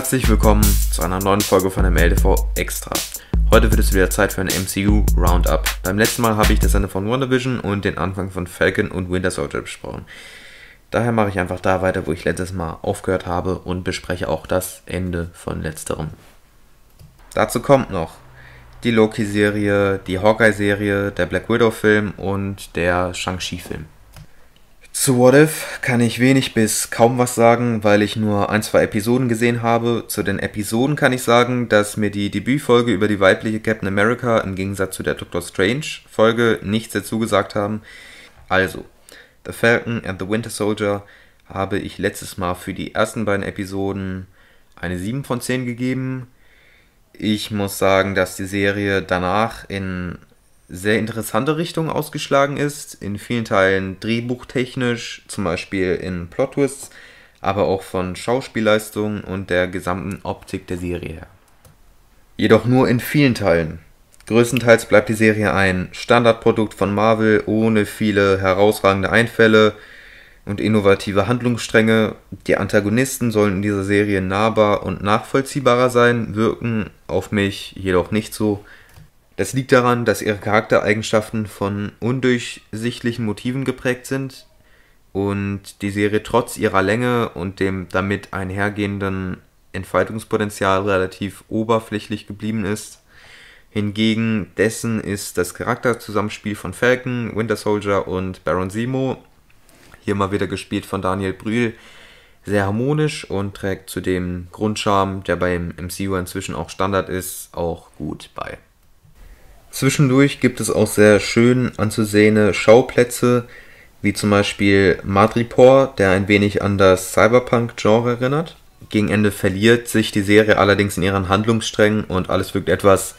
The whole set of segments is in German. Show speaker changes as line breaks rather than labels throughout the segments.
Herzlich willkommen zu einer neuen Folge von MLTV Extra. Heute wird es wieder Zeit für ein MCU Roundup. Beim letzten Mal habe ich das Ende von WandaVision und den Anfang von Falcon und Winter Soldier besprochen. Daher mache ich einfach da weiter, wo ich letztes Mal aufgehört habe und bespreche auch das Ende von letzterem. Dazu kommt noch die Loki-Serie, die Hawkeye-Serie, der Black Widow-Film und der Shang-Chi-Film. Zu What If kann ich wenig bis kaum was sagen, weil ich nur ein, zwei Episoden gesehen habe. Zu den Episoden kann ich sagen, dass mir die Debütfolge über die weibliche Captain America im Gegensatz zu der Doctor Strange Folge nichts dazu gesagt haben. Also, The Falcon and the Winter Soldier habe ich letztes Mal für die ersten beiden Episoden eine 7 von 10 gegeben. Ich muss sagen, dass die Serie danach in sehr interessante Richtung ausgeschlagen ist. In vielen Teilen drehbuchtechnisch, zum Beispiel in Plot-Twists, aber auch von Schauspielleistung und der gesamten Optik der Serie her. Jedoch nur in vielen Teilen. Größtenteils bleibt die Serie ein Standardprodukt von Marvel ohne viele herausragende Einfälle und innovative Handlungsstränge. Die Antagonisten sollen in dieser Serie nahbar und nachvollziehbarer sein, wirken auf mich jedoch nicht so. Das liegt daran, dass ihre Charaktereigenschaften von undurchsichtlichen Motiven geprägt sind und die Serie trotz ihrer Länge und dem damit einhergehenden Entfaltungspotenzial relativ oberflächlich geblieben ist. Hingegen dessen ist das Charakterzusammenspiel von Falcon, Winter Soldier und Baron Simo, hier mal wieder gespielt von Daniel Brühl, sehr harmonisch und trägt zu dem Grundcharme, der beim MCU inzwischen auch Standard ist, auch gut bei. Zwischendurch gibt es auch sehr schön anzusehende Schauplätze, wie zum Beispiel Madripoor, der ein wenig an das Cyberpunk-Genre erinnert. Gegen Ende verliert sich die Serie allerdings in ihren Handlungssträngen und alles wirkt etwas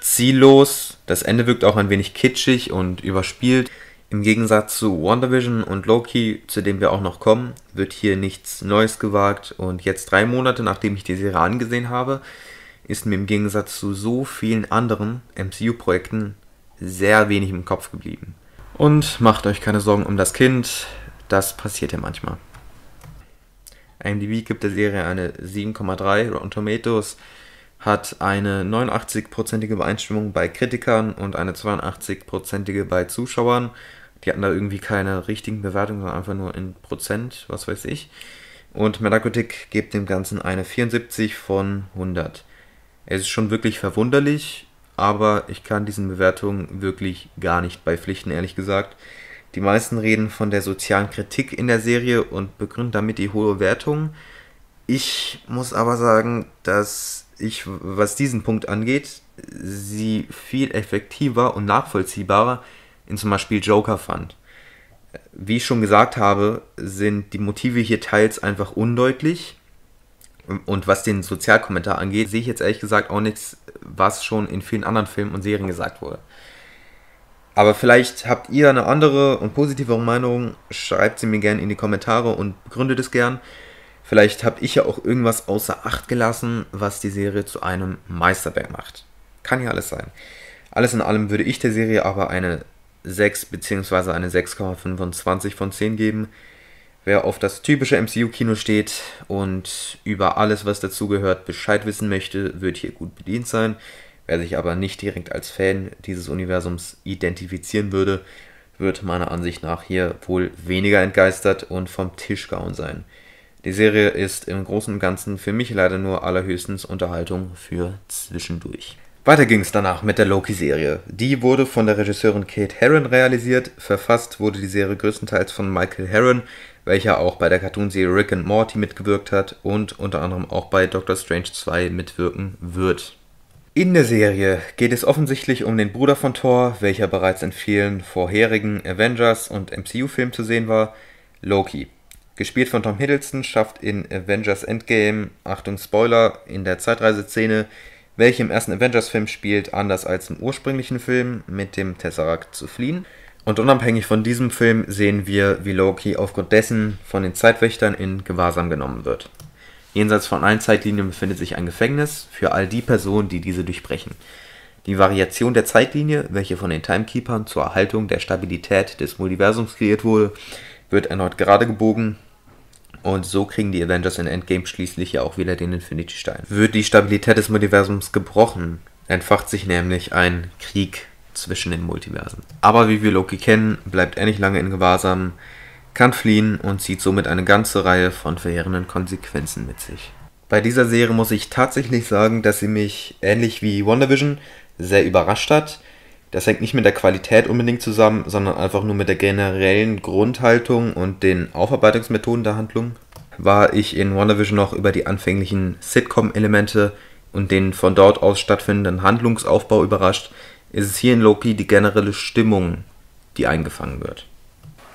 ziellos. Das Ende wirkt auch ein wenig kitschig und überspielt. Im Gegensatz zu WandaVision und Loki, zu dem wir auch noch kommen, wird hier nichts Neues gewagt. Und jetzt drei Monate, nachdem ich die Serie angesehen habe, ist mir im Gegensatz zu so vielen anderen MCU-Projekten sehr wenig im Kopf geblieben. Und macht euch keine Sorgen um das Kind, das passiert ja manchmal. IMDb gibt der Serie eine 7,3, Rotten Tomatoes hat eine 89-prozentige Übereinstimmung bei Kritikern und eine 82-prozentige bei Zuschauern. Die hatten da irgendwie keine richtigen Bewertungen, sondern einfach nur in Prozent, was weiß ich. Und Metacritic gibt dem Ganzen eine 74 von 100. Es ist schon wirklich verwunderlich, aber ich kann diesen Bewertungen wirklich gar nicht beipflichten, ehrlich gesagt. Die meisten reden von der sozialen Kritik in der Serie und begründen damit die hohe Wertung. Ich muss aber sagen, dass ich, was diesen Punkt angeht, sie viel effektiver und nachvollziehbarer in zum Beispiel Joker fand. Wie ich schon gesagt habe, sind die Motive hier teils einfach undeutlich. Und was den Sozialkommentar angeht, sehe ich jetzt ehrlich gesagt auch nichts, was schon in vielen anderen Filmen und Serien gesagt wurde. Aber vielleicht habt ihr eine andere und positivere Meinung, schreibt sie mir gerne in die Kommentare und begründet es gern. Vielleicht habe ich ja auch irgendwas außer Acht gelassen, was die Serie zu einem Meisterwerk macht. Kann ja alles sein. Alles in allem würde ich der Serie aber eine 6 bzw. eine 6,25 von 10 geben. Wer auf das typische MCU-Kino steht und über alles, was dazugehört, Bescheid wissen möchte, wird hier gut bedient sein. Wer sich aber nicht direkt als Fan dieses Universums identifizieren würde, wird meiner Ansicht nach hier wohl weniger entgeistert und vom Tisch gehauen sein. Die Serie ist im Großen und Ganzen für mich leider nur allerhöchstens Unterhaltung für zwischendurch. Weiter ging es danach mit der Loki-Serie. Die wurde von der Regisseurin Kate Herron realisiert. Verfasst wurde die Serie größtenteils von Michael Herron, welcher auch bei der Cartoonserie Rick and Morty mitgewirkt hat und unter anderem auch bei Doctor Strange 2 mitwirken wird. In der Serie geht es offensichtlich um den Bruder von Thor, welcher bereits in vielen vorherigen Avengers und MCU-Filmen zu sehen war, Loki. Gespielt von Tom Hiddleston schafft in Avengers Endgame, Achtung Spoiler, in der Zeitreiseszene, welche im ersten Avengers-Film spielt, anders als im ursprünglichen Film, mit dem Tesseract zu fliehen. Und unabhängig von diesem Film sehen wir, wie Loki aufgrund dessen von den Zeitwächtern in Gewahrsam genommen wird. Jenseits von allen Zeitlinien befindet sich ein Gefängnis für all die Personen, die diese durchbrechen. Die Variation der Zeitlinie, welche von den Timekeepers zur Erhaltung der Stabilität des Multiversums kreiert wurde, wird erneut gerade gebogen und so kriegen die Avengers in Endgame schließlich ja auch wieder den Infinity Stein. Wird die Stabilität des Multiversums gebrochen, entfacht sich nämlich ein Krieg zwischen den Multiversen. Aber wie wir Loki kennen, bleibt er nicht lange in Gewahrsam, kann fliehen und zieht somit eine ganze Reihe von verheerenden Konsequenzen mit sich. Bei dieser Serie muss ich tatsächlich sagen, dass sie mich ähnlich wie WandaVision sehr überrascht hat. Das hängt nicht mit der Qualität unbedingt zusammen, sondern einfach nur mit der generellen Grundhaltung und den Aufarbeitungsmethoden der Handlung. War ich in WandaVision noch über die anfänglichen Sitcom-Elemente und den von dort aus stattfindenden Handlungsaufbau überrascht, ist es hier in Loki die generelle Stimmung, die eingefangen wird.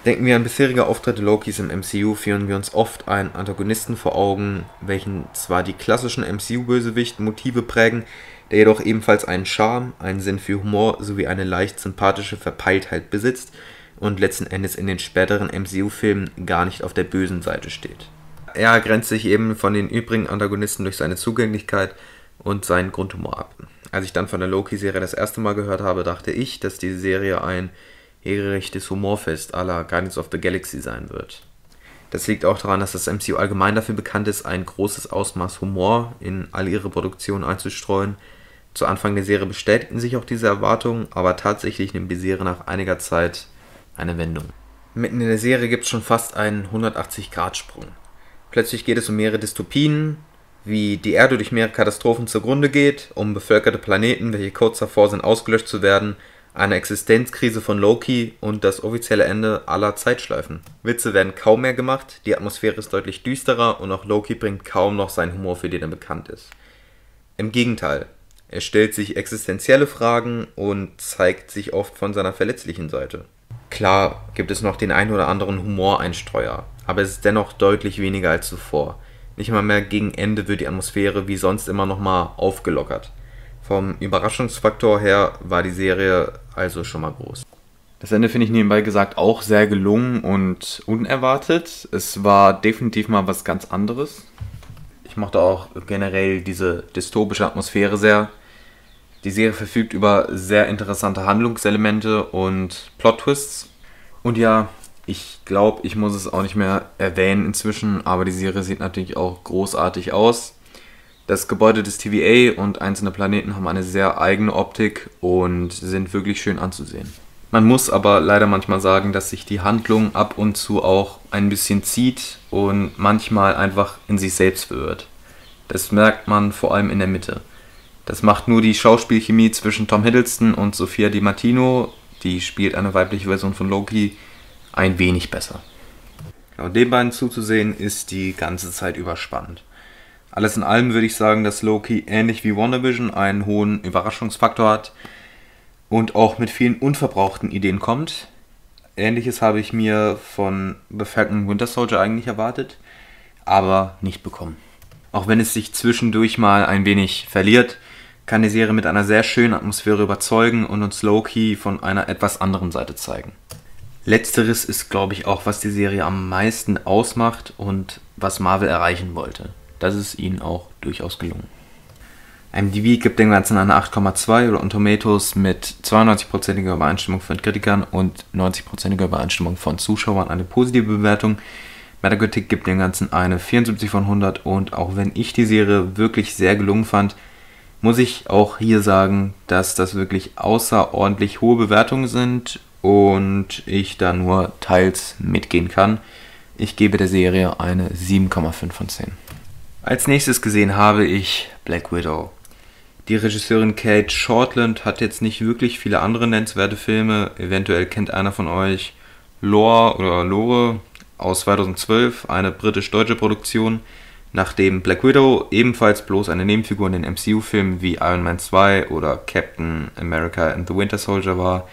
Denken wir an bisherige Auftritte Lokis im MCU, führen wir uns oft einen Antagonisten vor Augen, welchen zwar die klassischen MCU-Bösewicht-Motive prägen, der jedoch ebenfalls einen Charme, einen Sinn für Humor sowie eine leicht sympathische Verpeiltheit besitzt und letzten Endes in den späteren MCU-Filmen gar nicht auf der bösen Seite steht. Er grenzt sich eben von den übrigen Antagonisten durch seine Zugänglichkeit und seinen Grundhumor ab. Als ich dann von der Loki-Serie das erste Mal gehört habe, dachte ich, dass die Serie ein regelrechtes Humorfest aller Guardians of the Galaxy sein wird. Das liegt auch daran, dass das MCU allgemein dafür bekannt ist, ein großes Ausmaß Humor in all ihre Produktionen einzustreuen. Zu Anfang der Serie bestätigten sich auch diese Erwartungen, aber tatsächlich nimmt die Serie nach einiger Zeit eine Wendung. Mitten in der Serie gibt es schon fast einen 180-Grad-Sprung. Plötzlich geht es um mehrere Dystopien, wie die Erde durch mehrere Katastrophen zugrunde geht, um bevölkerte Planeten, welche kurz davor sind, ausgelöscht zu werden, eine Existenzkrise von Loki und das offizielle Ende aller Zeitschleifen. Witze werden kaum mehr gemacht, die Atmosphäre ist deutlich düsterer und auch Loki bringt kaum noch seinen Humor, für den er bekannt ist. Im Gegenteil, er stellt sich existenzielle Fragen und zeigt sich oft von seiner verletzlichen Seite. Klar gibt es noch den ein oder anderen Humoreinstreuer, aber es ist dennoch deutlich weniger als zuvor. Nicht mal mehr gegen Ende wird die Atmosphäre wie sonst immer nochmal aufgelockert. Vom Überraschungsfaktor her war die Serie also schon mal groß.
Das Ende finde ich nebenbei gesagt auch sehr gelungen und unerwartet. Es war definitiv mal was ganz anderes.
Ich mochte auch generell diese dystopische Atmosphäre sehr. Die Serie verfügt über sehr interessante Handlungselemente und Plot-Twists. Und ja, ich glaube, ich muss es auch nicht mehr erwähnen inzwischen, aber die Serie sieht natürlich auch großartig aus. Das Gebäude des TVA und einzelne Planeten haben eine sehr eigene Optik und sind wirklich schön anzusehen. Man muss aber leider manchmal sagen, dass sich die Handlung ab und zu auch ein bisschen zieht und manchmal einfach in sich selbst verirrt. Das merkt man vor allem in der Mitte. Das macht nur die Schauspielchemie zwischen Tom Hiddleston und Sophia Di Martino, die spielt eine weibliche Version von Loki, ein wenig besser. Genau, den beiden zuzusehen ist die ganze Zeit überspannend. Alles in allem würde ich sagen, dass Loki ähnlich wie WandaVision einen hohen Überraschungsfaktor hat und auch mit vielen unverbrauchten Ideen kommt. Ähnliches habe ich mir von The Falcon Winter Soldier eigentlich erwartet, aber nicht bekommen. Auch wenn es sich zwischendurch mal ein wenig verliert, kann die Serie mit einer sehr schönen Atmosphäre überzeugen und uns Loki von einer etwas anderen Seite zeigen. Letzteres ist, glaube ich, auch, was die Serie am meisten ausmacht und was Marvel erreichen wollte das ist ihnen auch durchaus gelungen. IMDb gibt dem Ganzen eine 8,2 oder Tomatoes mit 92%iger Übereinstimmung von Kritikern und 90%iger Übereinstimmung von Zuschauern eine positive Bewertung. Metacritic gibt dem Ganzen eine 74 von 100 und auch wenn ich die Serie wirklich sehr gelungen fand, muss ich auch hier sagen, dass das wirklich außerordentlich hohe Bewertungen sind und ich da nur teils mitgehen kann. Ich gebe der Serie eine 7,5 von 10. Als nächstes gesehen habe ich Black Widow. Die Regisseurin Kate Shortland hat jetzt nicht wirklich viele andere nennenswerte Filme. Eventuell kennt einer von euch Lore oder Lore aus 2012, eine britisch-deutsche Produktion, nachdem Black Widow ebenfalls bloß eine Nebenfigur in den MCU-Filmen wie Iron Man 2 oder Captain America and the Winter Soldier war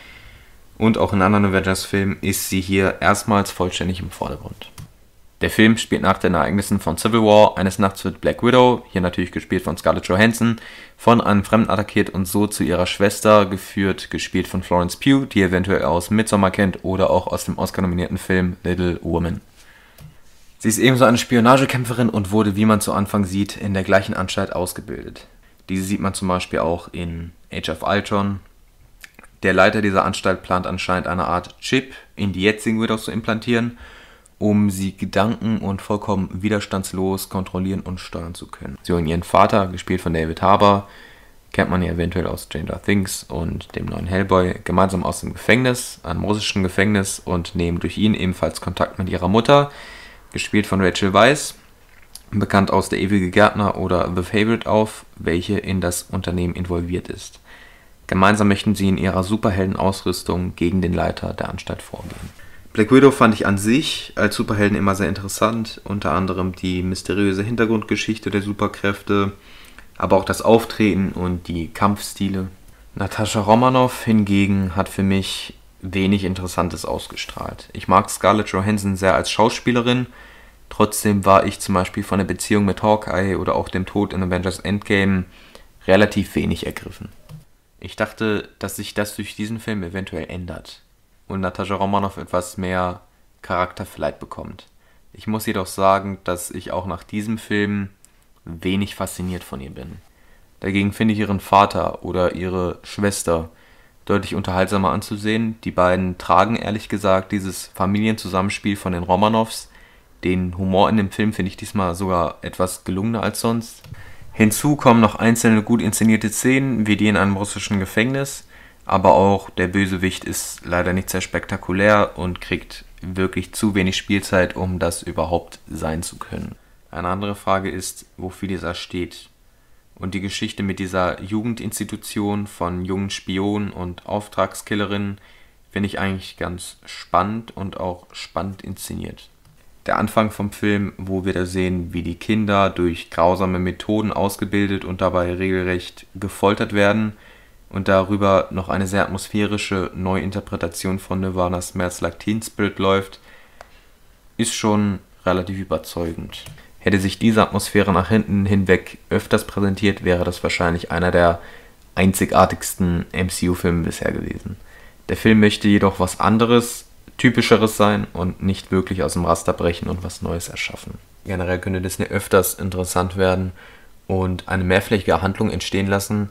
und auch in anderen Avengers-Filmen ist sie hier erstmals vollständig im Vordergrund. Der Film spielt nach den Ereignissen von Civil War. Eines Nachts wird Black Widow, hier natürlich gespielt von Scarlett Johansson, von einem Fremden attackiert und so zu ihrer Schwester geführt, gespielt von Florence Pugh, die eventuell aus Midsommar kennt oder auch aus dem Oscar-nominierten Film Little Woman. Sie ist ebenso eine Spionagekämpferin und wurde, wie man zu Anfang sieht, in der gleichen Anstalt ausgebildet. Diese sieht man zum Beispiel auch in Age of Ultron. Der Leiter dieser Anstalt plant anscheinend eine Art Chip in die jetzigen Widows zu implantieren um sie Gedanken und vollkommen widerstandslos kontrollieren und steuern zu können. Sie holen ihren Vater, gespielt von David Harbour, kennt man ja eventuell aus Stranger Things und dem neuen Hellboy, gemeinsam aus dem Gefängnis, einem russischen Gefängnis und nehmen durch ihn ebenfalls Kontakt mit ihrer Mutter, gespielt von Rachel Weisz, bekannt aus Der ewige Gärtner oder The Favorite auf, welche in das Unternehmen involviert ist. Gemeinsam möchten sie in ihrer Superheldenausrüstung gegen den Leiter der Anstalt vorgehen. Black Widow fand ich an sich als Superhelden immer sehr interessant, unter anderem die mysteriöse Hintergrundgeschichte der Superkräfte, aber auch das Auftreten und die Kampfstile. Natascha Romanoff hingegen hat für mich wenig Interessantes ausgestrahlt. Ich mag Scarlett Johansson sehr als Schauspielerin, trotzdem war ich zum Beispiel von der Beziehung mit Hawkeye oder auch dem Tod in Avengers Endgame relativ wenig ergriffen. Ich dachte, dass sich das durch diesen Film eventuell ändert und Natascha Romanoff etwas mehr Charakter vielleicht bekommt. Ich muss jedoch sagen, dass ich auch nach diesem Film wenig fasziniert von ihr bin. Dagegen finde ich ihren Vater oder ihre Schwester deutlich unterhaltsamer anzusehen. Die beiden tragen ehrlich gesagt dieses Familienzusammenspiel von den Romanoffs. Den Humor in dem Film finde ich diesmal sogar etwas gelungener als sonst. Hinzu kommen noch einzelne gut inszenierte Szenen, wie die in einem russischen Gefängnis, aber auch der Bösewicht ist leider nicht sehr spektakulär und kriegt wirklich zu wenig Spielzeit, um das überhaupt sein zu können. Eine andere Frage ist, wofür dieser steht. Und die Geschichte mit dieser Jugendinstitution von jungen Spionen und Auftragskillerinnen finde ich eigentlich ganz spannend und auch spannend inszeniert. Der Anfang vom Film, wo wir da sehen, wie die Kinder durch grausame Methoden ausgebildet und dabei regelrecht gefoltert werden, und darüber noch eine sehr atmosphärische Neuinterpretation von Nirvana Smells Like Teen Spirit läuft, ist schon relativ überzeugend. Hätte sich diese Atmosphäre nach hinten hinweg öfters präsentiert, wäre das wahrscheinlich einer der einzigartigsten MCU-Filme bisher gewesen. Der Film möchte jedoch was anderes, typischeres sein und nicht wirklich aus dem Raster brechen und was Neues erschaffen. Generell könnte Disney öfters interessant werden und eine mehrflächige Handlung entstehen lassen,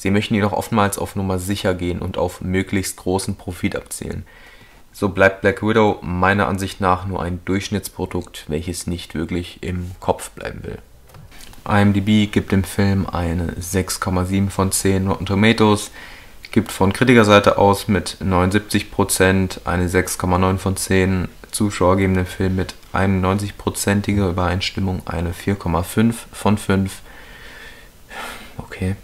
Sie möchten jedoch oftmals auf Nummer sicher gehen und auf möglichst großen Profit abzielen. So bleibt Black Widow meiner Ansicht nach nur ein Durchschnittsprodukt, welches nicht wirklich im Kopf bleiben will. IMDb gibt dem Film eine 6,7 von 10 Rotten Tomatoes, gibt von Kritikerseite aus mit 79% eine 6,9 von 10, Zuschauer geben dem Film mit 91%iger Übereinstimmung eine 4,5 von 5. Okay,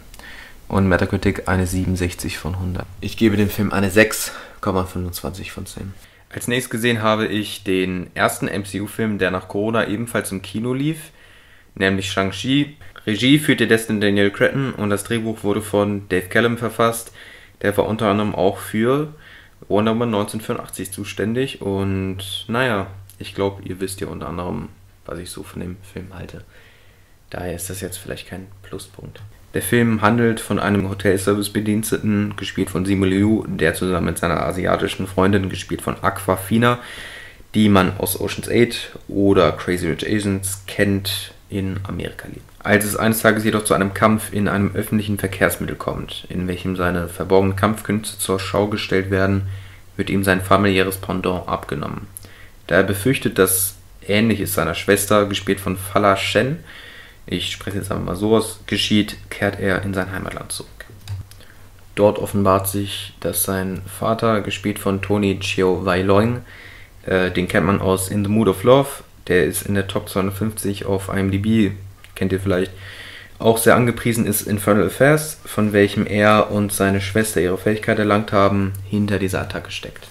und Metacritic eine 67 von 100. Ich gebe dem Film eine 6,25 von 10. Als nächstes gesehen habe ich den ersten MCU-Film, der nach Corona ebenfalls im Kino lief, nämlich Shang-Chi. Regie führte Destin Daniel Cretton und das Drehbuch wurde von Dave Callum verfasst. Der war unter anderem auch für Wonder Woman 1984 zuständig und naja, ich glaube, ihr wisst ja unter anderem, was ich so von dem Film halte. Daher ist das jetzt vielleicht kein Pluspunkt. Der Film handelt von einem Hotelservice-Bediensteten, gespielt von Simu Liu, der zusammen mit seiner asiatischen Freundin, gespielt von Aquafina, die man aus Ocean's 8 oder Crazy Rich Asians kennt, in Amerika lebt. Als es eines Tages jedoch zu einem Kampf in einem öffentlichen Verkehrsmittel kommt, in welchem seine verborgenen Kampfkünste zur Schau gestellt werden, wird ihm sein familiäres Pendant abgenommen. Da er befürchtet, dass Ähnliches seiner Schwester, gespielt von Fala Shen, ich spreche jetzt einfach mal so aus, geschieht, kehrt er in sein Heimatland zurück. Dort offenbart sich, dass sein Vater, gespielt von Tony Chio Wai Loing, äh, den kennt man aus In the Mood of Love, der ist in der Top 250 auf IMDb, kennt ihr vielleicht, auch sehr angepriesen ist Infernal Affairs, von welchem er und seine Schwester ihre Fähigkeit erlangt haben, hinter dieser Attacke steckt.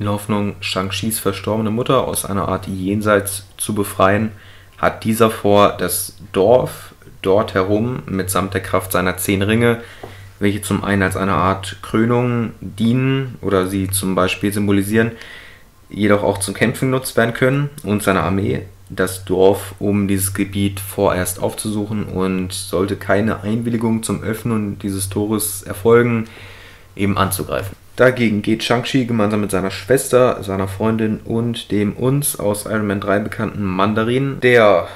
In Hoffnung, Shang-Chis verstorbene Mutter aus einer Art Jenseits zu befreien, hat dieser vor, das Dorf dort herum mitsamt der Kraft seiner zehn Ringe, welche zum einen als eine Art Krönung dienen oder sie zum Beispiel symbolisieren, jedoch auch zum Kämpfen genutzt werden können und seine Armee das Dorf, um dieses Gebiet vorerst aufzusuchen und sollte keine Einwilligung zum Öffnen dieses Tores erfolgen, eben anzugreifen. Dagegen geht Shang-Chi gemeinsam mit seiner Schwester, seiner Freundin und dem uns aus Iron Man 3 bekannten Mandarin, der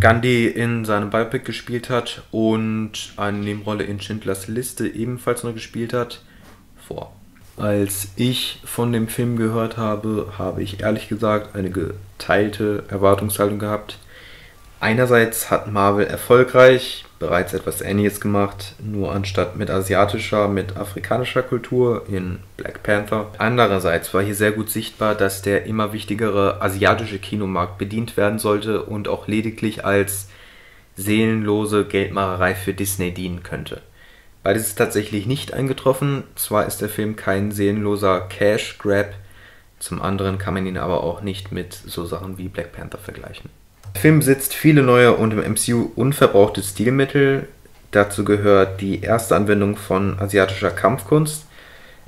Gandhi in seinem Biopic gespielt hat und eine Nebenrolle in Schindlers Liste ebenfalls noch gespielt hat, vor. Als ich von dem Film gehört habe, habe ich ehrlich gesagt eine geteilte Erwartungshaltung gehabt. Einerseits hat Marvel erfolgreich bereits etwas Ähnliches gemacht, nur anstatt mit asiatischer, mit afrikanischer Kultur in Black Panther. Andererseits war hier sehr gut sichtbar, dass der immer wichtigere asiatische Kinomarkt bedient werden sollte und auch lediglich als seelenlose Geldmacherei für Disney dienen könnte. Beides ist tatsächlich nicht eingetroffen. Zwar ist der Film kein seelenloser Cash Grab, zum anderen kann man ihn aber auch nicht mit so Sachen wie Black Panther vergleichen. Der Film besitzt viele neue und im MCU unverbrauchte Stilmittel. Dazu gehört die erste Anwendung von asiatischer Kampfkunst.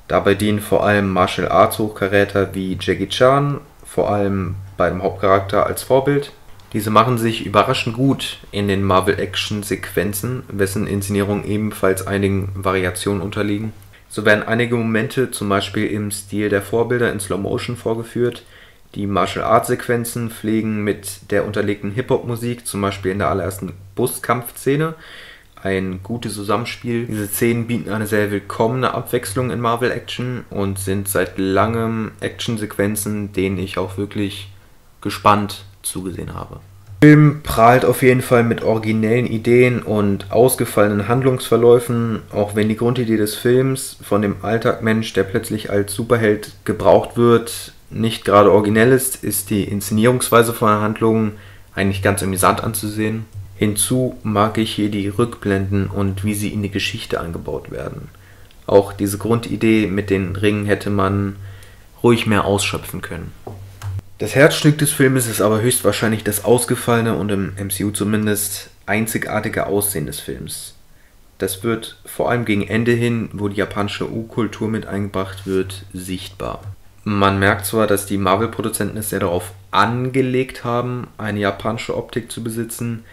Dabei dienen vor allem Martial Arts Hochkaräter wie Jackie Chan, vor allem bei dem Hauptcharakter als Vorbild. Diese machen sich überraschend gut in den Marvel-Action-Sequenzen, wessen Inszenierung ebenfalls einigen Variationen unterliegen. So werden einige Momente zum Beispiel im Stil der Vorbilder in Slow Motion vorgeführt, die Martial-Arts-Sequenzen pflegen mit der unterlegten Hip-Hop-Musik, zum Beispiel in der allerersten Buskampfszene, ein gutes Zusammenspiel. Diese Szenen bieten eine sehr willkommene Abwechslung in Marvel-Action und sind seit langem Action-Sequenzen, denen ich auch wirklich gespannt zugesehen habe. Der Film prahlt auf jeden Fall mit originellen Ideen und ausgefallenen Handlungsverläufen, auch wenn die Grundidee des Films von dem Alltagmensch, der plötzlich als Superheld gebraucht wird, nicht gerade originell ist, ist die Inszenierungsweise von der Handlung eigentlich ganz amüsant anzusehen. Hinzu mag ich hier die Rückblenden und wie sie in die Geschichte eingebaut werden. Auch diese Grundidee mit den Ringen hätte man ruhig mehr ausschöpfen können. Das Herzstück des Filmes ist aber höchstwahrscheinlich das ausgefallene und im MCU zumindest einzigartige Aussehen des Films. Das wird vor allem gegen Ende hin, wo die japanische U-Kultur mit eingebracht wird, sichtbar. Man merkt zwar, dass die Marvel-Produzenten es sehr darauf angelegt haben, eine japanische Optik zu besitzen,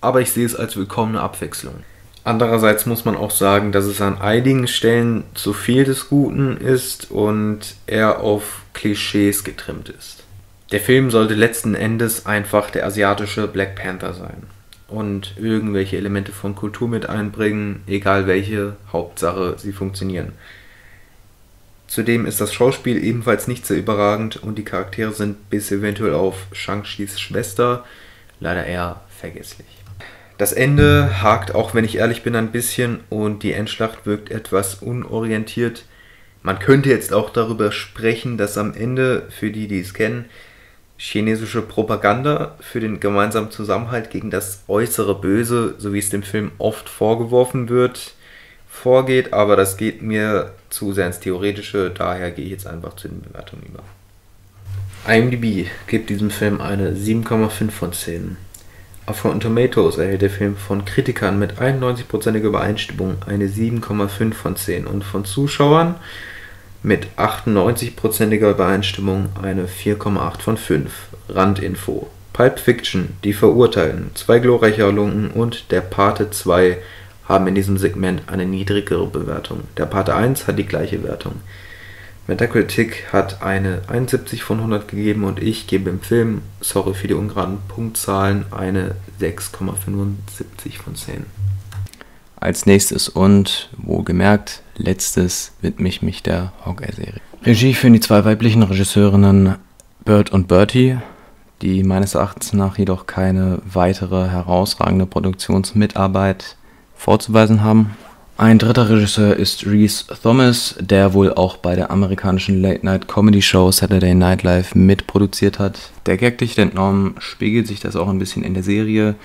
aber ich sehe es als willkommene Abwechslung. Andererseits muss man auch sagen, dass es an einigen Stellen zu viel des Guten ist und eher auf Klischees getrimmt ist. Der Film sollte letzten Endes einfach der asiatische Black Panther sein und irgendwelche Elemente von Kultur mit einbringen, egal welche, Hauptsache sie funktionieren. Zudem ist das Schauspiel ebenfalls nicht sehr überragend und die Charaktere sind bis eventuell auf Shang-Chis Schwester leider eher vergesslich. Das Ende hakt, auch wenn ich ehrlich bin, ein bisschen und die Endschlacht wirkt etwas unorientiert. Man könnte jetzt auch darüber sprechen, dass am Ende, für die, die es kennen, chinesische Propaganda für den gemeinsamen Zusammenhalt gegen das äußere Böse, so wie es dem Film oft vorgeworfen wird, vorgeht, aber das geht mir zu sehr ins Theoretische, daher gehe ich jetzt einfach zu den Bewertungen über. IMDb gibt diesem Film eine 7,5 von 10. Auf Rotten Tomatoes erhält der Film von Kritikern mit 91%iger Übereinstimmung eine 7,5 von 10 und von Zuschauern mit 98%iger Übereinstimmung eine 4,8 von 5. Randinfo. Pulp Fiction, Die Verurteilten, Zwei glorreiche Halunken und Der Pate 2 haben in diesem Segment eine niedrigere Bewertung. Der Pate 1 hat die gleiche Wertung. Metacritic hat eine 71 von 100 gegeben und ich gebe im Film, sorry für die ungeraden Punktzahlen, eine 6,75 von 10.
Als nächstes und wohlgemerkt letztes widme ich mich der Hawkeye-Serie. Regie führen die zwei weiblichen Regisseurinnen Bert und Bertie, die meines Erachtens nach jedoch keine weitere herausragende Produktionsmitarbeit vorzuweisen haben. Ein dritter Regisseur ist Reese Thomas, der wohl auch bei der amerikanischen Late-Night-Comedy-Show Saturday Night Live mitproduziert hat. Der gagdicht entnommen spiegelt sich das auch ein bisschen in der Serie,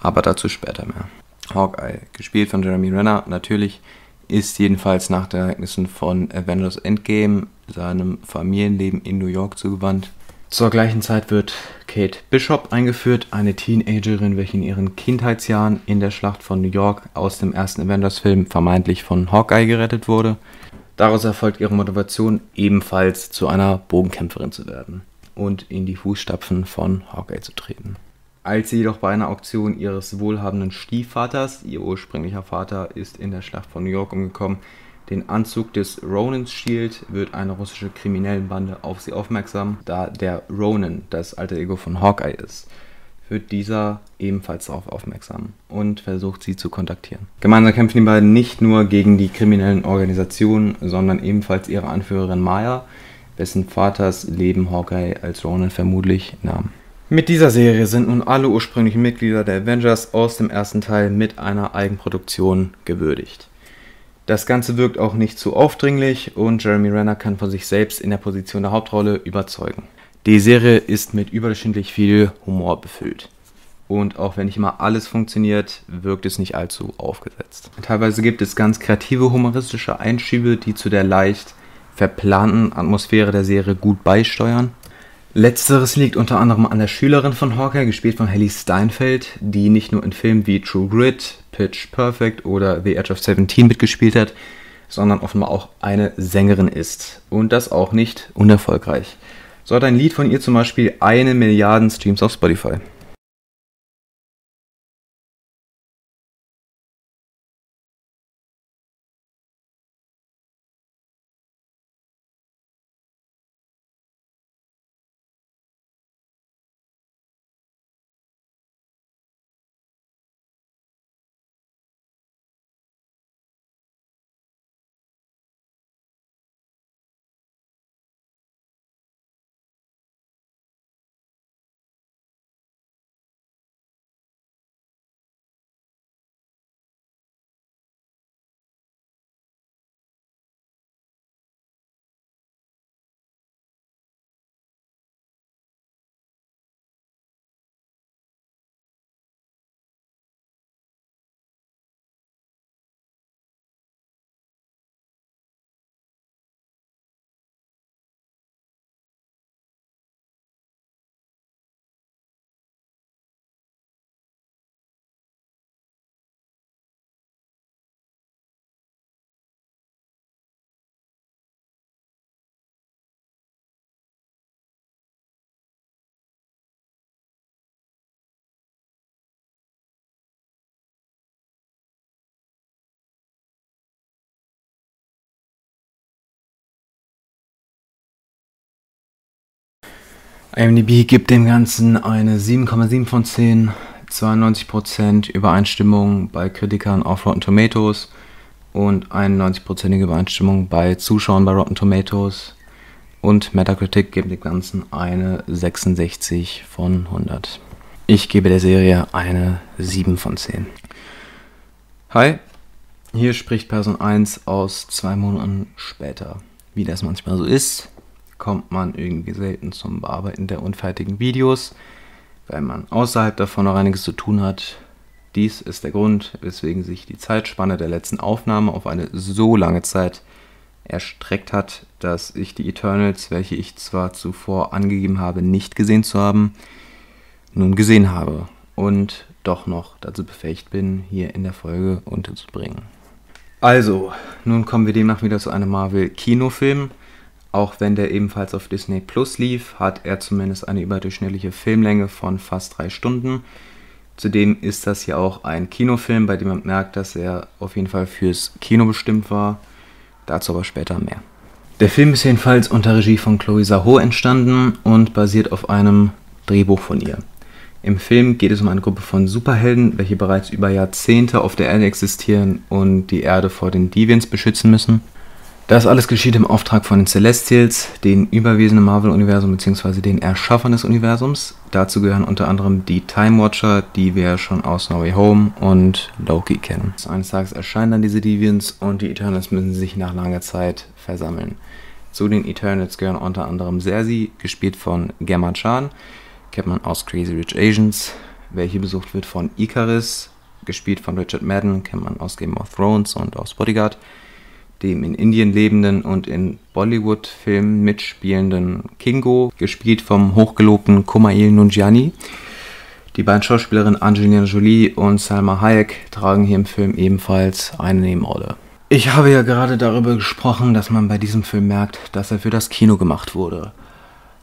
aber dazu später mehr. Hawkeye, gespielt von Jeremy Renner, natürlich, ist jedenfalls nach den Ereignissen von Avengers Endgame seinem Familienleben in New York zugewandt. Zur gleichen Zeit wird Kate Bishop eingeführt, eine Teenagerin, welche in ihren Kindheitsjahren in der Schlacht von New York aus dem ersten Avengers-Film vermeintlich von Hawkeye gerettet wurde. Daraus erfolgt ihre Motivation, ebenfalls zu einer Bogenkämpferin zu werden und in die Fußstapfen von Hawkeye zu treten. Als sie jedoch bei einer Auktion ihres wohlhabenden Stiefvaters, ihr ursprünglicher Vater ist in der Schlacht von New York umgekommen, den Anzug des Ronins stiehlt, wird eine russische Kriminellenbande auf sie aufmerksam, da der Ronin das alter Ego von Hawkeye ist.
wird dieser ebenfalls darauf aufmerksam und versucht sie zu kontaktieren. Gemeinsam kämpfen die beiden nicht nur gegen die kriminellen Organisationen, sondern ebenfalls ihre Anführerin Maya, wessen Vaters Leben Hawkeye als Ronan vermutlich nahm. Mit dieser Serie sind nun alle ursprünglichen Mitglieder der Avengers aus dem ersten Teil mit einer Eigenproduktion gewürdigt. Das Ganze wirkt auch nicht zu aufdringlich und Jeremy Renner kann von sich selbst in der Position der Hauptrolle überzeugen. Die Serie ist mit überdurchschnittlich viel Humor befüllt. Und auch wenn nicht immer alles funktioniert, wirkt es nicht allzu aufgesetzt. Teilweise gibt es ganz kreative humoristische Einschübe, die zu der leicht verplanten Atmosphäre der Serie gut beisteuern. Letzteres liegt unter anderem an der Schülerin von Hawkeye, gespielt von Haley Steinfeld, die nicht nur in Filmen wie True Grit, Pitch Perfect oder The Edge of Seventeen mitgespielt hat, sondern offenbar auch eine Sängerin ist. Und das auch nicht unerfolgreich. So hat ein Lied von ihr zum Beispiel eine Milliarde Streams auf Spotify. IMDb gibt dem Ganzen eine 7,7 von 10, 92% Übereinstimmung bei Kritikern auf Rotten Tomatoes und 91%ige Übereinstimmung bei Zuschauern bei Rotten Tomatoes. Und Metacritic gibt dem Ganzen eine 66 von 100. Ich gebe der Serie eine 7 von 10. Hi, hier spricht Person 1 aus zwei Monaten später. Wie das manchmal so ist, kommt man irgendwie selten zum Bearbeiten der unfertigen Videos, weil man außerhalb davon noch einiges zu tun hat. Dies ist der Grund, weswegen sich die Zeitspanne der letzten Aufnahme auf eine so lange Zeit erstreckt hat, dass ich die Eternals, welche ich zwar zuvor angegeben habe, nicht gesehen zu haben, nun gesehen habe und doch noch dazu befähigt bin, hier in der Folge unterzubringen. Also, nun kommen wir demnach wieder zu einem Marvel-Kinofilm. Auch wenn der ebenfalls auf Disney Plus lief, hat er zumindest eine überdurchschnittliche Filmlänge von fast drei Stunden. Zudem ist das ja auch ein Kinofilm, bei dem man merkt, dass er auf jeden Fall fürs Kino bestimmt war. Dazu aber später mehr. Der Film ist jedenfalls unter Regie von Chloe Zaho entstanden und basiert auf einem Drehbuch von ihr. Im Film geht es um eine Gruppe von Superhelden, welche bereits über Jahrzehnte auf der Erde existieren und die Erde vor den Deviants beschützen müssen. Das alles geschieht im Auftrag von den Celestials, den Überwesen Marvel-Universum bzw. den Erschaffern des Universums. Dazu gehören unter anderem die Time Watcher, die wir schon aus No Way Home und Loki kennen. Eines Tages erscheinen dann diese Deviants und die Eternals müssen sich nach langer Zeit versammeln. Zu den Eternals gehören unter anderem Cersei, gespielt von Gemma Chan, kennt man aus Crazy Rich Asians, welche besucht wird von Icarus, gespielt von Richard Madden, kennt man aus Game of Thrones und aus Bodyguard dem in Indien lebenden und in Bollywood-Filmen mitspielenden Kingo, gespielt vom hochgelobten Kumail Nungiani. Die beiden Schauspielerinnen Angelina Jolie und Salma Hayek tragen hier im Film ebenfalls eine Nebenrolle. Ich habe ja gerade darüber gesprochen, dass man bei diesem Film merkt, dass er für das Kino gemacht wurde.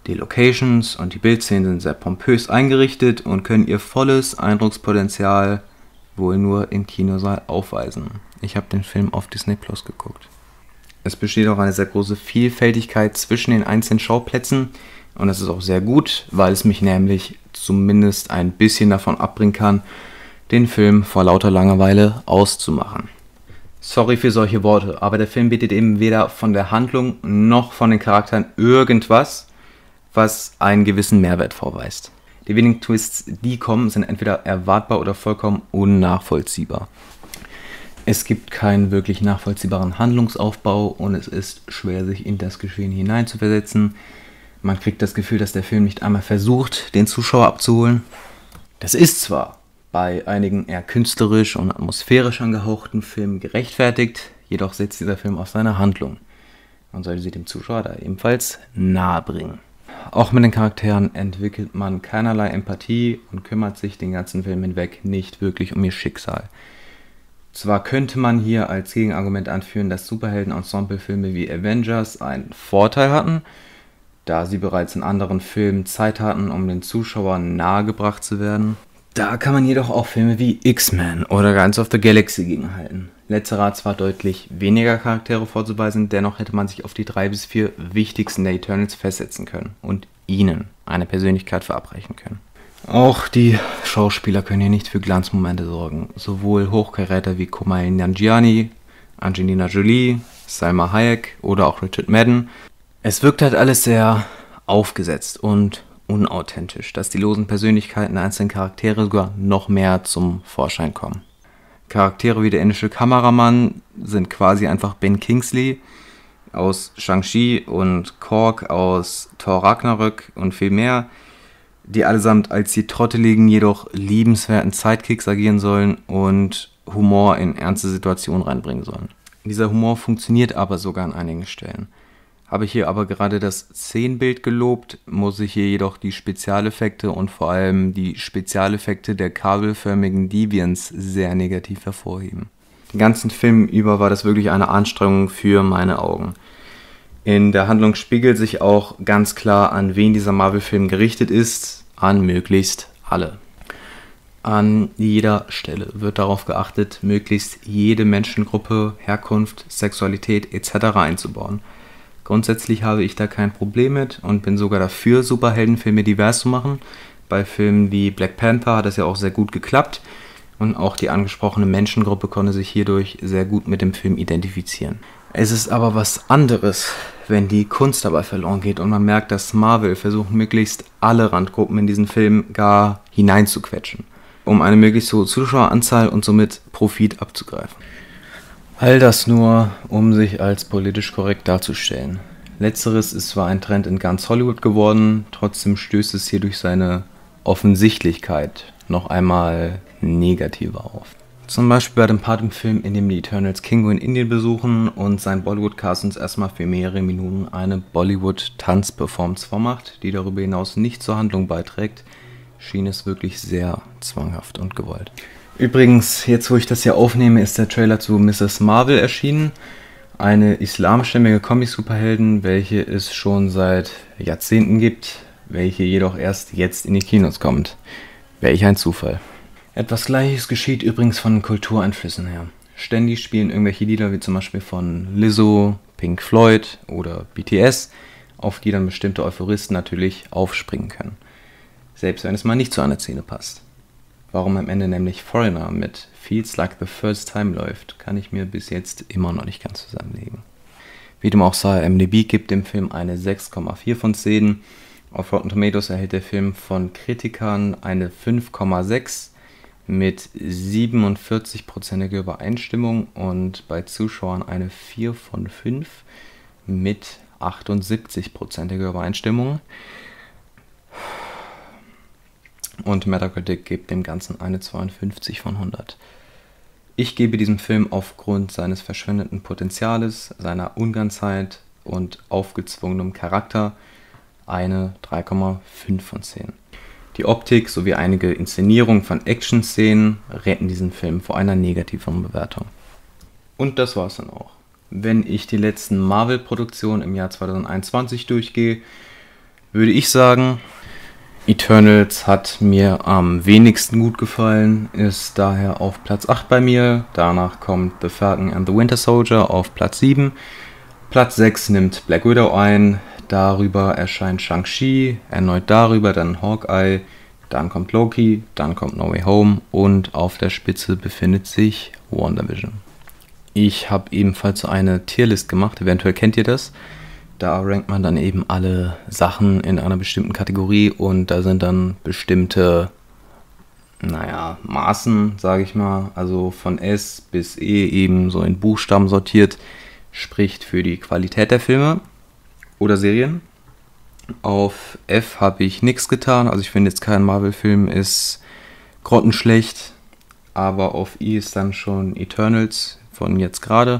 Die Locations und die Bildszenen sind sehr pompös eingerichtet und können ihr volles Eindruckspotenzial wohl nur im Kinosaal aufweisen. Ich habe den Film auf Disney Plus geguckt. Es besteht auch eine sehr große Vielfältigkeit zwischen den einzelnen Schauplätzen und das ist auch sehr gut, weil es mich nämlich zumindest ein bisschen davon abbringen kann, den Film vor lauter Langeweile auszumachen. Sorry für solche Worte, aber der Film bietet eben weder von der Handlung noch von den Charakteren irgendwas, was einen gewissen Mehrwert vorweist. Die wenigen Twists, die kommen, sind entweder erwartbar oder vollkommen unnachvollziehbar. Es gibt keinen wirklich nachvollziehbaren Handlungsaufbau und es ist schwer, sich in das Geschehen hineinzuversetzen. Man kriegt das Gefühl, dass der Film nicht einmal versucht, den Zuschauer abzuholen. Das ist zwar bei einigen eher künstlerisch und atmosphärisch angehauchten Filmen gerechtfertigt, jedoch setzt dieser Film auf seine Handlung. Man sollte sie dem Zuschauer da ebenfalls nahe bringen. Auch mit den Charakteren entwickelt man keinerlei Empathie und kümmert sich den ganzen Film hinweg nicht wirklich um ihr Schicksal. Zwar könnte man hier als Gegenargument anführen, dass Superhelden-Ensemble-Filme wie Avengers einen Vorteil hatten, da sie bereits in anderen Filmen Zeit hatten, um den Zuschauern nahegebracht zu werden. Da kann man jedoch auch Filme wie X-Men oder Guardians of the Galaxy gegenhalten. Letzterer hat zwar deutlich weniger Charaktere vorzuweisen, dennoch hätte man sich auf die drei bis vier wichtigsten der Eternals festsetzen können und ihnen eine Persönlichkeit verabreichen können. Auch die Schauspieler können hier nicht für Glanzmomente sorgen. Sowohl Hochkaräter wie Kumail Nanjiani, Angelina Jolie, Salma Hayek oder auch Richard Madden. Es wirkt halt alles sehr aufgesetzt und unauthentisch, dass die losen Persönlichkeiten der einzelnen Charaktere sogar noch mehr zum Vorschein kommen. Charaktere wie der indische Kameramann sind quasi einfach Ben Kingsley aus Shang-Chi und Korg aus Thor Ragnarök und viel mehr die allesamt als die trotteligen, jedoch liebenswerten Sidekicks agieren sollen und Humor in ernste Situationen reinbringen sollen. Dieser Humor funktioniert aber sogar an einigen Stellen. Habe ich hier aber gerade das Szenenbild gelobt, muss ich hier jedoch die Spezialeffekte und vor allem die Spezialeffekte der kabelförmigen Deviants sehr negativ hervorheben. Den ganzen Film über war das wirklich eine Anstrengung für meine Augen. In der Handlung spiegelt sich auch ganz klar, an wen dieser Marvel-Film gerichtet ist, an möglichst alle. An jeder Stelle wird darauf geachtet, möglichst jede Menschengruppe, Herkunft, Sexualität etc. einzubauen. Grundsätzlich habe ich da kein Problem mit und bin sogar dafür, Superheldenfilme divers zu machen. Bei Filmen wie Black Panther hat das ja auch sehr gut geklappt und auch die angesprochene Menschengruppe konnte sich hierdurch sehr gut mit dem Film identifizieren. Es ist aber was anderes, wenn die Kunst dabei verloren geht und man merkt, dass Marvel versucht, möglichst alle Randgruppen in diesen Film gar hineinzuquetschen, um eine möglichst hohe Zuschaueranzahl und somit Profit abzugreifen. All das nur, um sich als politisch korrekt darzustellen. Letzteres ist zwar ein Trend in ganz Hollywood geworden, trotzdem stößt es hier durch seine Offensichtlichkeit noch einmal negativer auf. Zum Beispiel bei dem Part im Film, in dem die Eternals Kingo in Indien besuchen und sein Bollywood-Cast uns erstmal für mehrere Minuten eine Bollywood-Tanz-Performance vormacht, die darüber hinaus nicht zur Handlung beiträgt, schien es wirklich sehr zwanghaft und gewollt. Übrigens, jetzt wo ich das hier aufnehme, ist der Trailer zu Mrs. Marvel erschienen. Eine islamstämmige Comic-Superhelden, welche es schon seit Jahrzehnten gibt, welche jedoch erst jetzt in die Kinos kommt. Welch ein Zufall. Etwas Gleiches geschieht übrigens von Kultureinflüssen her. Ständig spielen irgendwelche Lieder wie zum Beispiel von Lizzo, Pink Floyd oder BTS, auf die dann bestimmte Euphoristen natürlich aufspringen können. Selbst wenn es mal nicht zu einer Szene passt. Warum am Ende nämlich Foreigner mit Feels Like the First Time läuft, kann ich mir bis jetzt immer noch nicht ganz zusammenlegen. Wie dem auch sei, MDB gibt dem Film eine 6,4 von 10. Auf Rotten Tomatoes erhält der Film von Kritikern eine 5,6 mit 47%iger Übereinstimmung und bei Zuschauern eine 4 von 5 mit 78%iger Übereinstimmung. Und Metacritic gibt dem Ganzen eine 52 von 100. Ich gebe diesem Film aufgrund seines verschwendeten Potenziales, seiner Unganzheit und aufgezwungenem Charakter eine 3,5 von 10. Die Optik sowie einige Inszenierungen von Action-Szenen retten diesen Film vor einer negativeren Bewertung. Und das war's dann auch. Wenn ich die letzten Marvel-Produktionen im Jahr 2021 durchgehe, würde ich sagen, Eternals hat mir am wenigsten gut gefallen, ist daher auf Platz 8 bei mir. Danach kommt The Falcon and the Winter Soldier auf Platz 7. Platz 6 nimmt Black Widow ein, darüber erscheint Shang-Chi, erneut darüber dann Hawkeye, dann kommt Loki, dann kommt No Way Home und auf der Spitze befindet sich WandaVision. Ich habe ebenfalls eine Tierlist gemacht, eventuell kennt ihr das. Da rankt man dann eben alle Sachen in einer bestimmten Kategorie und da sind dann bestimmte, naja, Maßen, sage ich mal, also von S bis E eben so in Buchstaben sortiert, spricht für die Qualität der Filme oder Serien. Auf F habe ich nichts getan, also ich finde jetzt kein Marvel-Film ist grottenschlecht, aber auf I ist dann schon Eternals von jetzt gerade.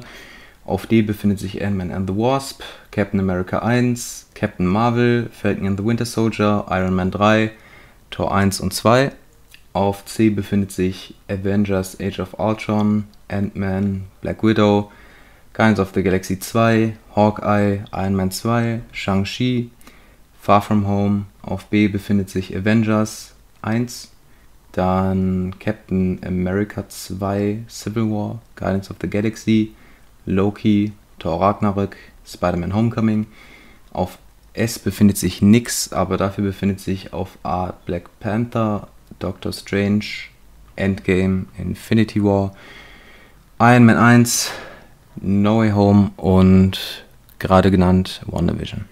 Auf D befindet sich Ant-Man and the Wasp, Captain America 1, Captain Marvel, Falcon and the Winter Soldier, Iron Man 3, Tor 1 und 2. Auf C befindet sich Avengers Age of Ultron, Ant-Man, Black Widow, Guardians of the Galaxy 2, Hawkeye, Iron Man 2, Shang-Chi, Far From Home. Auf B befindet sich Avengers 1, dann Captain America 2, Civil War, Guardians of the Galaxy, Loki, Thor Ragnarök, Spider-Man Homecoming. Auf S befindet sich nix, aber dafür befindet sich auf A Black Panther, Doctor Strange, Endgame, Infinity War, Iron Man 1, No Way Home und gerade genannt WandaVision.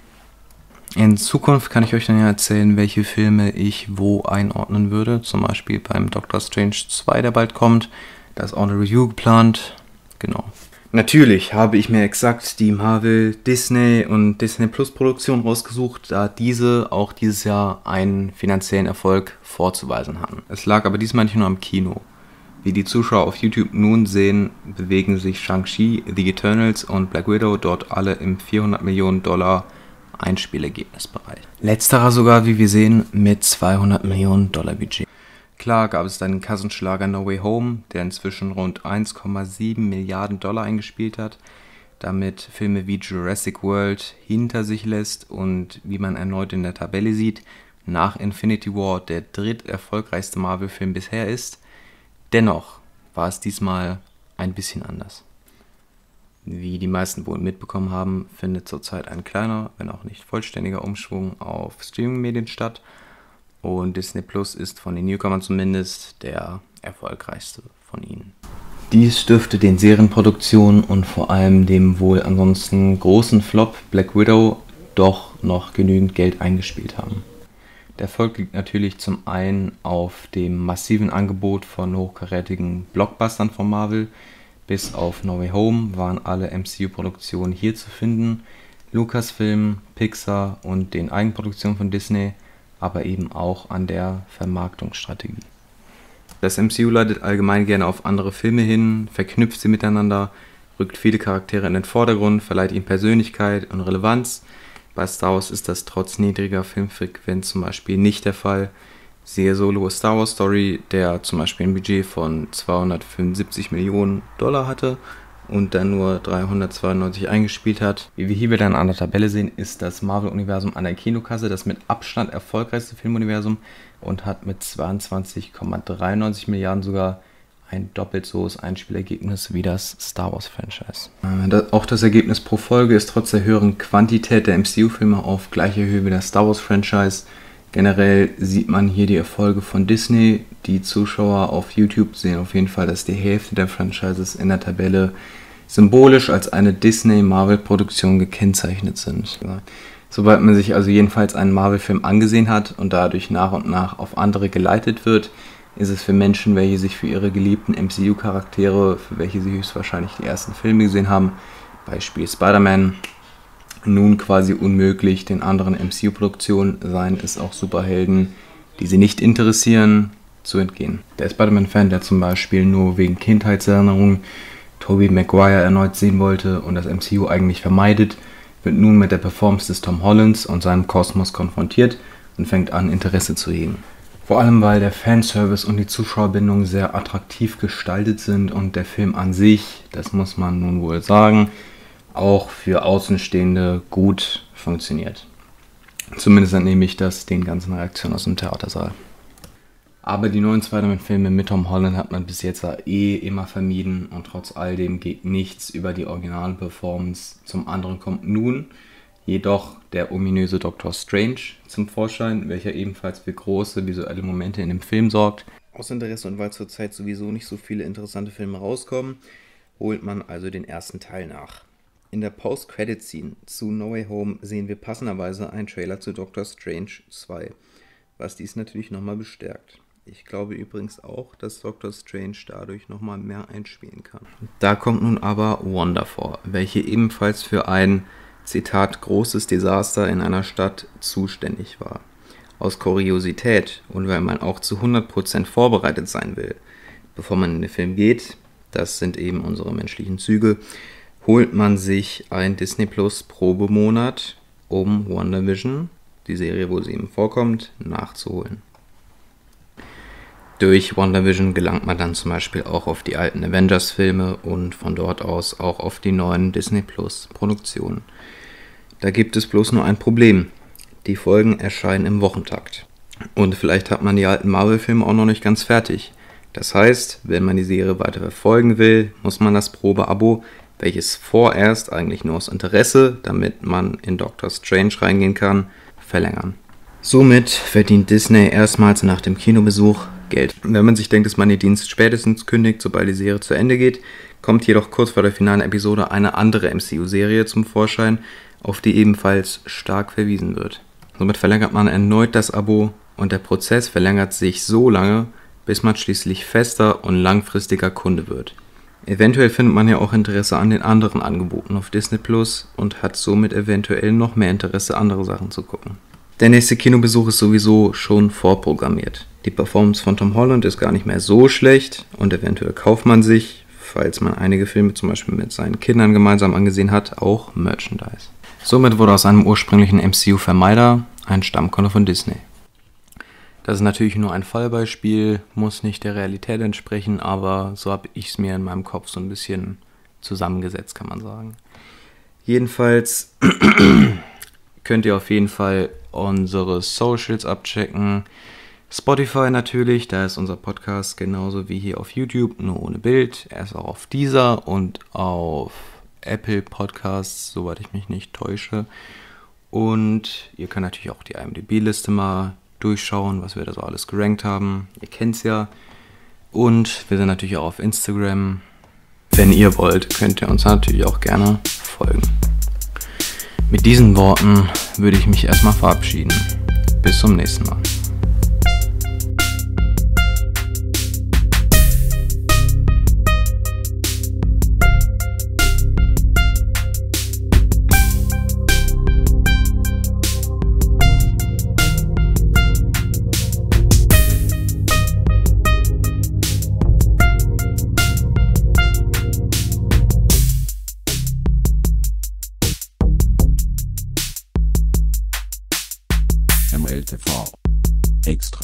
In Zukunft kann ich euch dann ja erzählen, welche Filme ich wo einordnen würde. Zum Beispiel beim Doctor Strange 2, der bald kommt. Da ist auch eine Review geplant. Genau. Natürlich habe ich mir exakt die Marvel, Disney und Disney Plus Produktion rausgesucht, da diese auch dieses Jahr einen finanziellen Erfolg vorzuweisen hatten. Es lag aber diesmal nicht nur am Kino. Wie die Zuschauer auf YouTube nun sehen, bewegen sich Shang-Chi, The Eternals und Black Widow dort alle im 400 Millionen Dollar Einspielergebnisbereich. Letzterer sogar, wie wir sehen, mit 200 Millionen Dollar Budget. Klar gab es dann den Kassenschlager No Way Home, der inzwischen rund 1,7 Milliarden Dollar eingespielt hat, damit Filme wie Jurassic World hinter sich lässt und wie man erneut in der Tabelle sieht, nach Infinity War der dritt erfolgreichste Marvel-Film bisher ist. Dennoch war es diesmal ein bisschen anders. Wie die meisten wohl mitbekommen haben, findet zurzeit ein kleiner, wenn auch nicht vollständiger Umschwung auf Streaming-Medien statt. Und Disney Plus ist von den Newcomern zumindest der erfolgreichste von ihnen. Dies dürfte den Serienproduktionen und vor allem dem wohl ansonsten großen Flop Black Widow doch noch genügend Geld eingespielt haben. Der Erfolg liegt natürlich zum einen auf dem massiven Angebot von hochkarätigen Blockbustern von Marvel, bis auf No Way Home waren alle MCU-Produktionen hier zu finden. Lucasfilm, Pixar und den Eigenproduktionen von Disney, aber eben auch an der Vermarktungsstrategie. Das MCU leitet allgemein gerne auf andere Filme hin, verknüpft sie miteinander, rückt viele Charaktere in den Vordergrund, verleiht ihnen Persönlichkeit und Relevanz. Bei Star Wars ist das trotz niedriger Filmfrequenz zum Beispiel nicht der Fall. Siehe Solo Star Wars Story, der zum Beispiel ein Budget von 275 Millionen Dollar hatte und dann nur 392 eingespielt hat. Wie wir hier wieder an der Tabelle sehen, ist das Marvel-Universum an der Kinokasse das mit Abstand erfolgreichste Filmuniversum und hat mit 22,93 Milliarden sogar ein doppelt so hohes Einspielergebnis wie das Star Wars-Franchise. Äh, auch das Ergebnis pro Folge ist trotz der höheren Quantität der MCU-Filme auf gleicher Höhe wie das Star Wars-Franchise. Generell sieht man hier die Erfolge von Disney. Die Zuschauer auf YouTube sehen auf jeden Fall, dass die Hälfte der Franchises in der Tabelle symbolisch als eine Disney-Marvel-Produktion gekennzeichnet sind. Sobald man sich also jedenfalls einen Marvel-Film angesehen hat und dadurch nach und nach auf andere geleitet wird, ist es für Menschen, welche sich für ihre geliebten MCU-Charaktere, für welche sie höchstwahrscheinlich die ersten Filme gesehen haben, Beispiel Spider-Man, nun quasi unmöglich, den anderen MCU-Produktionen, seien es auch Superhelden, die sie nicht interessieren, zu entgehen. Der Spider-Man-Fan, der zum Beispiel nur wegen Kindheitserinnerungen Tobey Maguire erneut sehen wollte und das MCU eigentlich vermeidet, wird nun mit der Performance des Tom Hollands und seinem Kosmos konfrontiert und fängt an, Interesse zu hegen. Vor allem, weil der Fanservice und die Zuschauerbindung sehr attraktiv gestaltet sind und der Film an sich, das muss man nun wohl sagen, auch für Außenstehende gut funktioniert. Zumindest entnehme ich das den ganzen Reaktionen aus dem Theatersaal. Aber die neuen Spider-Man-Filme mit Tom Holland hat man bis jetzt eh immer vermieden und trotz all dem geht nichts über die originale Performance. Zum anderen kommt nun jedoch der ominöse Doctor Strange zum Vorschein, welcher ebenfalls für große visuelle Momente in dem Film sorgt.
Aus Interesse und weil zurzeit sowieso nicht so viele interessante Filme rauskommen, holt man also den ersten Teil nach. In der Post-Credit-Scene zu No Way Home sehen wir passenderweise einen Trailer zu Doctor Strange 2, was dies natürlich nochmal bestärkt. Ich glaube übrigens auch, dass Doctor Strange dadurch nochmal mehr einspielen kann.
Da kommt nun aber Wanda vor, welche ebenfalls für ein, Zitat, großes Desaster in einer Stadt zuständig war. Aus Kuriosität und weil man auch zu 100% vorbereitet sein will, bevor man in den Film geht, das sind eben unsere menschlichen Züge, holt man sich ein Disney Plus Probemonat, um WandaVision, die Serie, wo sie eben vorkommt, nachzuholen. Durch WandaVision gelangt man dann zum Beispiel auch auf die alten Avengers-Filme und von dort aus auch auf die neuen Disney Plus-Produktionen. Da gibt es bloß nur ein Problem. Die Folgen erscheinen im Wochentakt. Und vielleicht hat man die alten Marvel-Filme auch noch nicht ganz fertig. Das heißt, wenn man die Serie weiter verfolgen will, muss man das Probeabo, welches vorerst eigentlich nur aus Interesse, damit man in Doctor Strange reingehen kann, verlängern. Somit verdient Disney erstmals nach dem Kinobesuch Geld. Wenn man sich denkt, dass man den Dienst spätestens kündigt, sobald die Serie zu Ende geht, kommt jedoch kurz vor der finalen Episode eine andere MCU-Serie zum Vorschein, auf die ebenfalls stark verwiesen wird. Somit verlängert man erneut das Abo und der Prozess verlängert sich so lange, bis man schließlich fester und langfristiger Kunde wird. Eventuell findet man ja auch Interesse an den anderen Angeboten auf Disney Plus und hat somit eventuell noch mehr Interesse, andere Sachen zu gucken. Der nächste Kinobesuch ist sowieso schon vorprogrammiert. Die Performance von Tom Holland ist gar nicht mehr so schlecht und eventuell kauft man sich, falls man einige Filme zum Beispiel mit seinen Kindern gemeinsam angesehen hat, auch Merchandise. Somit wurde aus einem ursprünglichen MCU-Vermeider ein Stammkunde von Disney. Das ist natürlich nur ein Fallbeispiel, muss nicht der Realität entsprechen, aber so habe ich es mir in meinem Kopf so ein bisschen zusammengesetzt, kann man sagen. Jedenfalls könnt ihr auf jeden Fall unsere Socials abchecken. Spotify natürlich, da ist unser Podcast genauso wie hier auf YouTube, nur ohne Bild. Er ist auch auf dieser und auf Apple Podcasts, soweit ich mich nicht täusche. Und ihr könnt natürlich auch die IMDb-Liste mal durchschauen, was wir da so alles gerankt haben. Ihr kennt es ja. Und wir sind natürlich auch auf Instagram. Wenn ihr wollt, könnt ihr uns natürlich auch gerne folgen. Mit diesen Worten würde ich mich erstmal verabschieden. Bis zum nächsten Mal.
Extra.